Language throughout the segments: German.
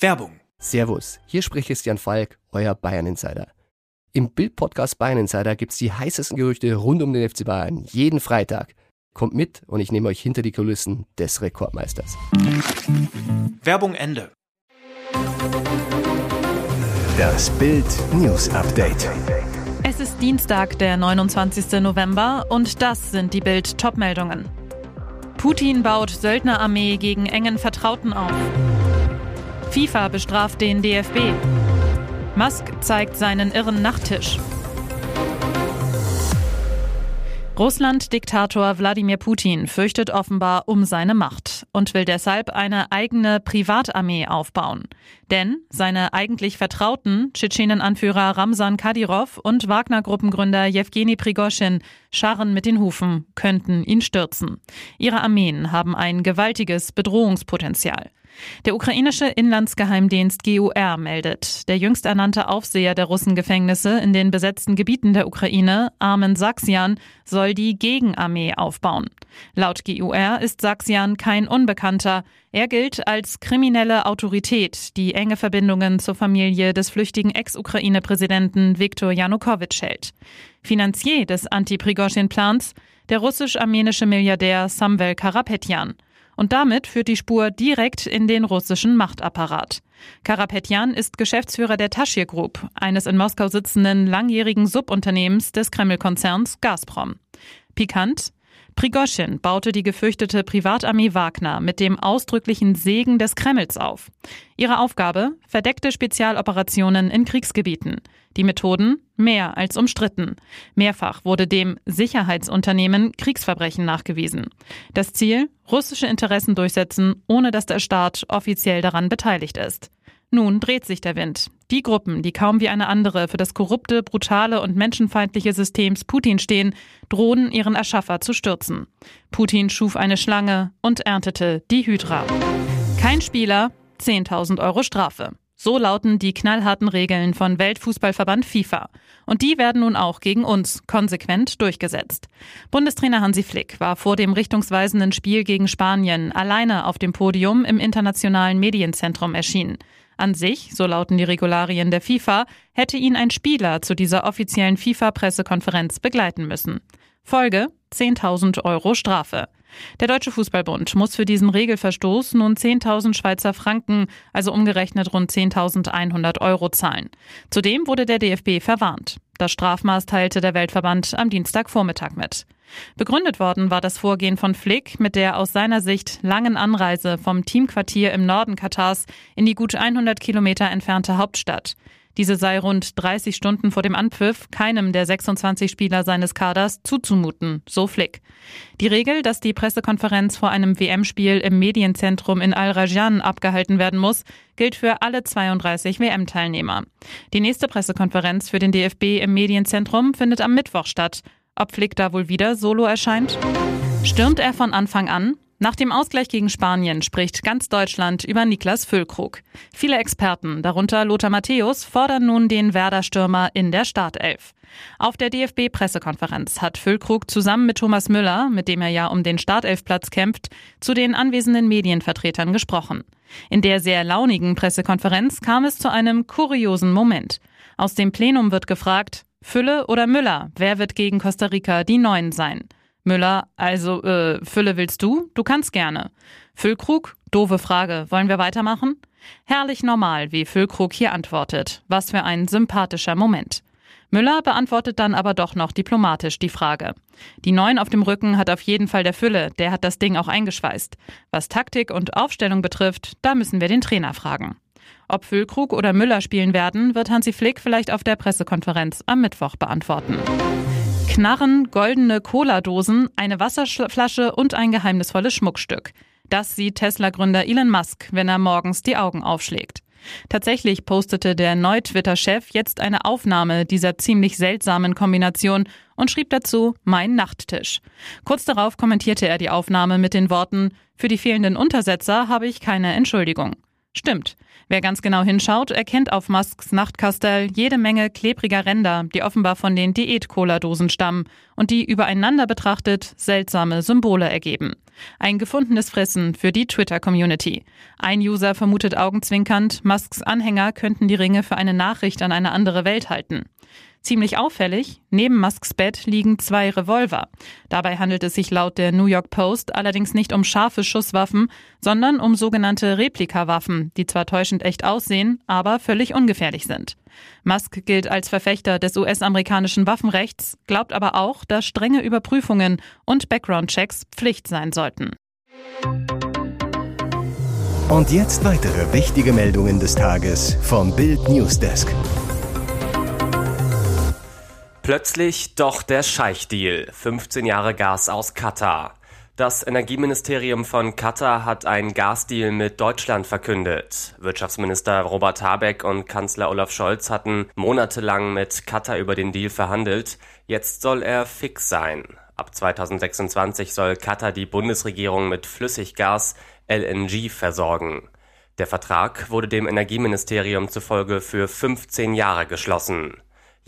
Werbung. Servus, hier spricht Christian Falk, euer Bayern Insider. Im Bild-Podcast Bayern Insider gibt's die heißesten Gerüchte rund um den FC Bayern jeden Freitag. Kommt mit und ich nehme euch hinter die Kulissen des Rekordmeisters. Werbung Ende. Das Bild News Update. Es ist Dienstag, der 29. November und das sind die Bild Topmeldungen. Putin baut Söldnerarmee gegen engen Vertrauten auf. FIFA bestraft den DFB. Musk zeigt seinen irren Nachttisch. Russland-Diktator Wladimir Putin fürchtet offenbar um seine Macht und will deshalb eine eigene Privatarmee aufbauen. Denn seine eigentlich Vertrauten, Tschetschenen-Anführer Ramsan Kadyrov und Wagner-Gruppengründer Jewgeni Prigoschin, scharren mit den Hufen, könnten ihn stürzen. Ihre Armeen haben ein gewaltiges Bedrohungspotenzial. Der ukrainische Inlandsgeheimdienst GUR meldet, der jüngst ernannte Aufseher der Russengefängnisse in den besetzten Gebieten der Ukraine, Armen Saxian, soll die Gegenarmee aufbauen. Laut GUR ist Saxian kein Unbekannter. Er gilt als kriminelle Autorität, die enge Verbindungen zur Familie des flüchtigen Ex-Ukraine-Präsidenten Viktor Janukowitsch hält. Finanzier des Anti-Prigozhin-Plans der russisch-armenische Milliardär Samvel Karapetyan. Und damit führt die Spur direkt in den russischen Machtapparat. Karapetyan ist Geschäftsführer der Tashir Group, eines in Moskau sitzenden langjährigen Subunternehmens des Kreml-Konzerns Gazprom. Pikant, Prigoschin baute die gefürchtete Privatarmee Wagner mit dem ausdrücklichen Segen des Kremls auf. Ihre Aufgabe? Verdeckte Spezialoperationen in Kriegsgebieten. Die Methoden? Mehr als umstritten. Mehrfach wurde dem Sicherheitsunternehmen Kriegsverbrechen nachgewiesen. Das Ziel? Russische Interessen durchsetzen, ohne dass der Staat offiziell daran beteiligt ist. Nun dreht sich der Wind. Die Gruppen, die kaum wie eine andere für das korrupte, brutale und menschenfeindliche Systems Putin stehen, drohen ihren Erschaffer zu stürzen. Putin schuf eine Schlange und erntete die Hydra. Kein Spieler, 10.000 Euro Strafe. So lauten die knallharten Regeln von Weltfußballverband FIFA. Und die werden nun auch gegen uns konsequent durchgesetzt. Bundestrainer Hansi Flick war vor dem richtungsweisenden Spiel gegen Spanien alleine auf dem Podium im internationalen Medienzentrum erschienen. An sich, so lauten die Regularien der FIFA, hätte ihn ein Spieler zu dieser offiziellen FIFA-Pressekonferenz begleiten müssen. Folge 10.000 Euro Strafe. Der Deutsche Fußballbund muss für diesen Regelverstoß nun 10.000 Schweizer Franken, also umgerechnet rund 10.100 Euro zahlen. Zudem wurde der DFB verwarnt. Das Strafmaß teilte der Weltverband am Dienstagvormittag mit. Begründet worden war das Vorgehen von Flick mit der aus seiner Sicht langen Anreise vom Teamquartier im Norden Katars in die gut 100 Kilometer entfernte Hauptstadt. Diese sei rund 30 Stunden vor dem Anpfiff keinem der 26 Spieler seines Kaders zuzumuten, so Flick. Die Regel, dass die Pressekonferenz vor einem WM-Spiel im Medienzentrum in Al-Rajan abgehalten werden muss, gilt für alle 32 WM-Teilnehmer. Die nächste Pressekonferenz für den DFB im Medienzentrum findet am Mittwoch statt. Ob Flick da wohl wieder solo erscheint? Stürmt er von Anfang an? Nach dem Ausgleich gegen Spanien spricht ganz Deutschland über Niklas Füllkrug. Viele Experten, darunter Lothar Matthäus, fordern nun den Werder-Stürmer in der Startelf. Auf der DFB-Pressekonferenz hat Füllkrug zusammen mit Thomas Müller, mit dem er ja um den Startelfplatz kämpft, zu den anwesenden Medienvertretern gesprochen. In der sehr launigen Pressekonferenz kam es zu einem kuriosen Moment. Aus dem Plenum wird gefragt, Fülle oder Müller, wer wird gegen Costa Rica die Neuen sein? Müller, also äh, Fülle willst du? Du kannst gerne. Füllkrug, doofe Frage, wollen wir weitermachen? Herrlich normal, wie Füllkrug hier antwortet. Was für ein sympathischer Moment. Müller beantwortet dann aber doch noch diplomatisch die Frage. Die Neun auf dem Rücken hat auf jeden Fall der Fülle, der hat das Ding auch eingeschweißt. Was Taktik und Aufstellung betrifft, da müssen wir den Trainer fragen. Ob Füllkrug oder Müller spielen werden, wird Hansi Flick vielleicht auf der Pressekonferenz am Mittwoch beantworten. Knarren, goldene Cola-Dosen, eine Wasserflasche und ein geheimnisvolles Schmuckstück. Das sieht Tesla-Gründer Elon Musk, wenn er morgens die Augen aufschlägt. Tatsächlich postete der Neu-Twitter-Chef jetzt eine Aufnahme dieser ziemlich seltsamen Kombination und schrieb dazu Mein Nachttisch. Kurz darauf kommentierte er die Aufnahme mit den Worten Für die fehlenden Untersetzer habe ich keine Entschuldigung. Stimmt. Wer ganz genau hinschaut, erkennt auf Musks Nachtkastell jede Menge klebriger Ränder, die offenbar von den Diät-Cola-Dosen stammen und die übereinander betrachtet seltsame Symbole ergeben. Ein gefundenes Fressen für die Twitter-Community. Ein User vermutet augenzwinkernd, Musks Anhänger könnten die Ringe für eine Nachricht an eine andere Welt halten. Ziemlich auffällig, neben Musks Bett liegen zwei Revolver. Dabei handelt es sich laut der New York Post allerdings nicht um scharfe Schusswaffen, sondern um sogenannte Replikawaffen, die zwar täuschend echt aussehen, aber völlig ungefährlich sind. Musk gilt als Verfechter des US-amerikanischen Waffenrechts, glaubt aber auch, dass strenge Überprüfungen und Background-Checks Pflicht sein sollten. Und jetzt weitere wichtige Meldungen des Tages vom Bild Newsdesk. Plötzlich doch der Scheich-Deal. 15 Jahre Gas aus Katar. Das Energieministerium von Katar hat einen Gasdeal mit Deutschland verkündet. Wirtschaftsminister Robert Habeck und Kanzler Olaf Scholz hatten monatelang mit Katar über den Deal verhandelt. Jetzt soll er fix sein. Ab 2026 soll Katar die Bundesregierung mit Flüssiggas LNG versorgen. Der Vertrag wurde dem Energieministerium zufolge für 15 Jahre geschlossen.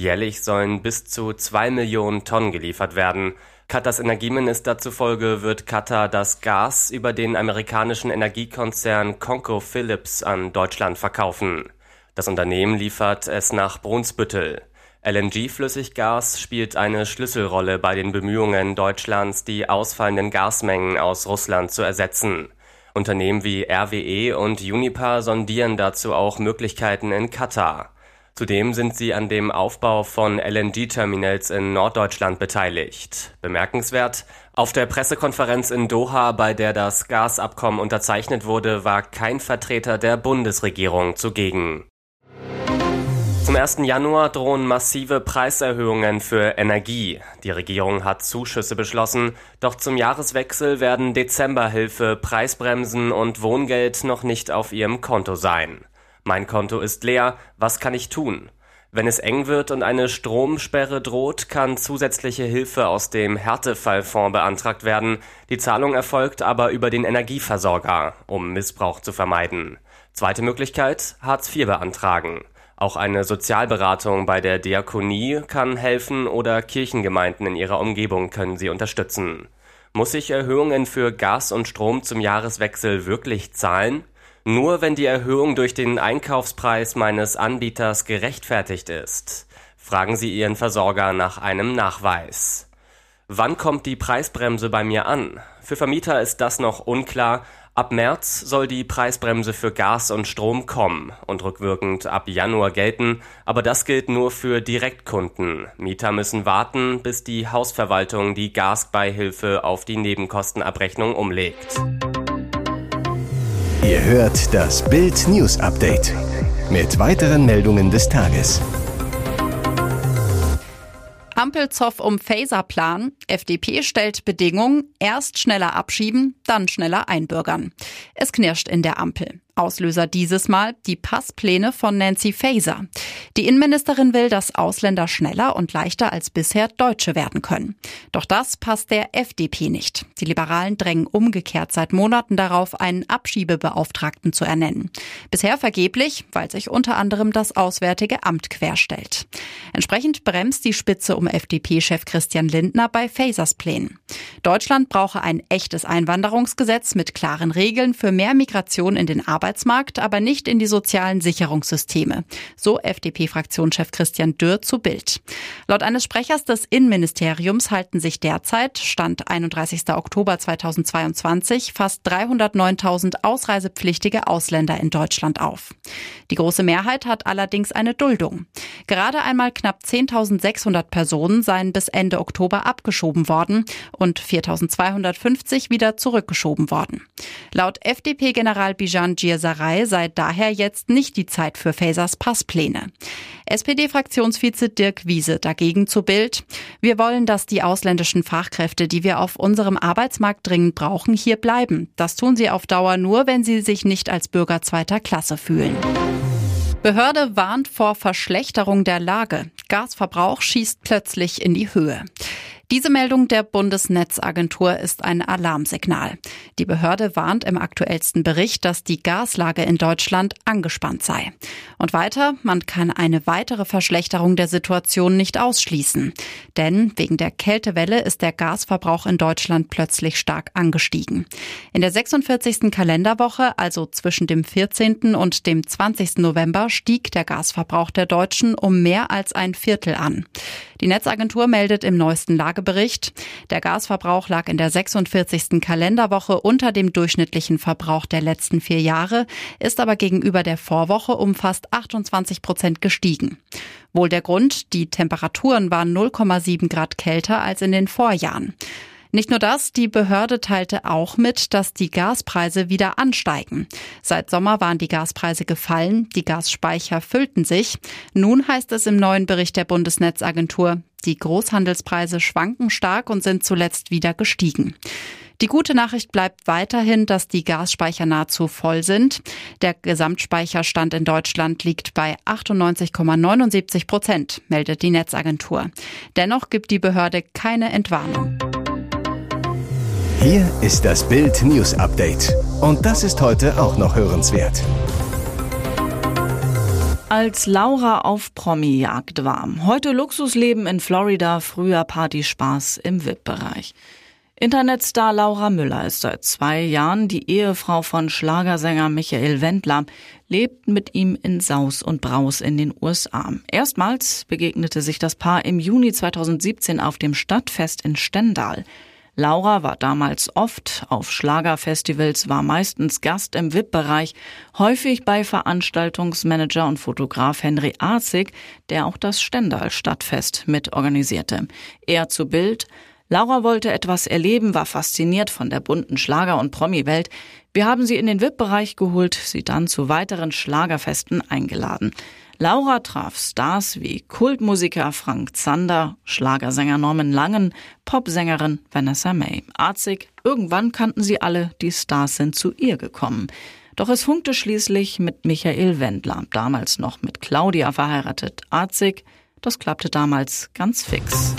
Jährlich sollen bis zu zwei Millionen Tonnen geliefert werden. Katars Energieminister zufolge wird Katar das Gas über den amerikanischen Energiekonzern ConocoPhillips an Deutschland verkaufen. Das Unternehmen liefert es nach Brunsbüttel. LNG-Flüssiggas spielt eine Schlüsselrolle bei den Bemühungen Deutschlands, die ausfallenden Gasmengen aus Russland zu ersetzen. Unternehmen wie RWE und Uniper sondieren dazu auch Möglichkeiten in Katar. Zudem sind sie an dem Aufbau von LNG-Terminals in Norddeutschland beteiligt. Bemerkenswert, auf der Pressekonferenz in Doha, bei der das Gasabkommen unterzeichnet wurde, war kein Vertreter der Bundesregierung zugegen. Zum 1. Januar drohen massive Preiserhöhungen für Energie. Die Regierung hat Zuschüsse beschlossen, doch zum Jahreswechsel werden Dezemberhilfe, Preisbremsen und Wohngeld noch nicht auf ihrem Konto sein. Mein Konto ist leer, was kann ich tun? Wenn es eng wird und eine Stromsperre droht, kann zusätzliche Hilfe aus dem Härtefallfonds beantragt werden. Die Zahlung erfolgt aber über den Energieversorger, um Missbrauch zu vermeiden. Zweite Möglichkeit, Hartz IV beantragen. Auch eine Sozialberatung bei der Diakonie kann helfen oder Kirchengemeinden in ihrer Umgebung können sie unterstützen. Muss ich Erhöhungen für Gas und Strom zum Jahreswechsel wirklich zahlen? Nur wenn die Erhöhung durch den Einkaufspreis meines Anbieters gerechtfertigt ist. Fragen Sie Ihren Versorger nach einem Nachweis. Wann kommt die Preisbremse bei mir an? Für Vermieter ist das noch unklar. Ab März soll die Preisbremse für Gas und Strom kommen und rückwirkend ab Januar gelten, aber das gilt nur für Direktkunden. Mieter müssen warten, bis die Hausverwaltung die Gasbeihilfe auf die Nebenkostenabrechnung umlegt. Ihr hört das Bild News Update mit weiteren Meldungen des Tages. Ampelzoff um Phaser-Plan. FDP stellt Bedingungen, erst schneller abschieben, dann schneller einbürgern. Es knirscht in der Ampel. Auslöser dieses Mal die Passpläne von Nancy Faeser. Die Innenministerin will, dass Ausländer schneller und leichter als bisher Deutsche werden können. Doch das passt der FDP nicht. Die Liberalen drängen umgekehrt seit Monaten darauf, einen Abschiebebeauftragten zu ernennen. Bisher vergeblich, weil sich unter anderem das Auswärtige Amt querstellt. Entsprechend bremst die Spitze um FDP-Chef Christian Lindner bei Fasers Plänen. Deutschland brauche ein echtes Einwanderungsgesetz mit klaren Regeln für mehr Migration in den Arbeitsmarkt Arbeitsmarkt, aber nicht in die sozialen Sicherungssysteme. So FDP-Fraktionschef Christian Dürr zu Bild. Laut eines Sprechers des Innenministeriums halten sich derzeit, Stand 31. Oktober 2022, fast 309.000 ausreisepflichtige Ausländer in Deutschland auf. Die große Mehrheit hat allerdings eine Duldung. Gerade einmal knapp 10.600 Personen seien bis Ende Oktober abgeschoben worden und 4.250 wieder zurückgeschoben worden. Laut FDP-General Bijan Gier Gläserei sei daher jetzt nicht die Zeit für Fasers Passpläne. SPD-Fraktionsvize Dirk Wiese dagegen zu Bild. Wir wollen, dass die ausländischen Fachkräfte, die wir auf unserem Arbeitsmarkt dringend brauchen, hier bleiben. Das tun sie auf Dauer nur, wenn sie sich nicht als Bürger zweiter Klasse fühlen. Behörde warnt vor Verschlechterung der Lage. Gasverbrauch schießt plötzlich in die Höhe. Diese Meldung der Bundesnetzagentur ist ein Alarmsignal. Die Behörde warnt im aktuellsten Bericht, dass die Gaslage in Deutschland angespannt sei. Und weiter, man kann eine weitere Verschlechterung der Situation nicht ausschließen. Denn wegen der Kältewelle ist der Gasverbrauch in Deutschland plötzlich stark angestiegen. In der 46. Kalenderwoche, also zwischen dem 14. und dem 20. November, stieg der Gasverbrauch der Deutschen um mehr als ein Viertel an. Die Netzagentur meldet im neuesten Lagebericht, der Gasverbrauch lag in der 46. Kalenderwoche unter dem durchschnittlichen Verbrauch der letzten vier Jahre, ist aber gegenüber der Vorwoche um fast 28 Prozent gestiegen. Wohl der Grund, die Temperaturen waren 0,7 Grad kälter als in den Vorjahren. Nicht nur das, die Behörde teilte auch mit, dass die Gaspreise wieder ansteigen. Seit Sommer waren die Gaspreise gefallen, die Gasspeicher füllten sich. Nun heißt es im neuen Bericht der Bundesnetzagentur, die Großhandelspreise schwanken stark und sind zuletzt wieder gestiegen. Die gute Nachricht bleibt weiterhin, dass die Gasspeicher nahezu voll sind. Der Gesamtspeicherstand in Deutschland liegt bei 98,79 Prozent, meldet die Netzagentur. Dennoch gibt die Behörde keine Entwarnung. Hier ist das Bild News Update. Und das ist heute auch noch hörenswert. Als Laura auf Promi-Jagd war. Heute Luxusleben in Florida, früher Partyspaß im VIP-Bereich. Internetstar Laura Müller ist seit zwei Jahren die Ehefrau von Schlagersänger Michael Wendler, lebt mit ihm in Saus und Braus in den USA. Erstmals begegnete sich das Paar im Juni 2017 auf dem Stadtfest in Stendal. Laura war damals oft auf Schlagerfestivals, war meistens Gast im VIP-Bereich, häufig bei Veranstaltungsmanager und Fotograf Henry Arzig, der auch das Stendal-Stadtfest mit organisierte. Er zu Bild, Laura wollte etwas erleben, war fasziniert von der bunten Schlager- und Promi-Welt. Wir haben sie in den VIP-Bereich geholt, sie dann zu weiteren Schlagerfesten eingeladen. Laura traf Stars wie Kultmusiker Frank Zander, Schlagersänger Norman Langen, Popsängerin Vanessa May. Arzig, irgendwann kannten sie alle, die Stars sind zu ihr gekommen. Doch es funkte schließlich mit Michael Wendler, damals noch mit Claudia verheiratet. Arzig, das klappte damals ganz fix.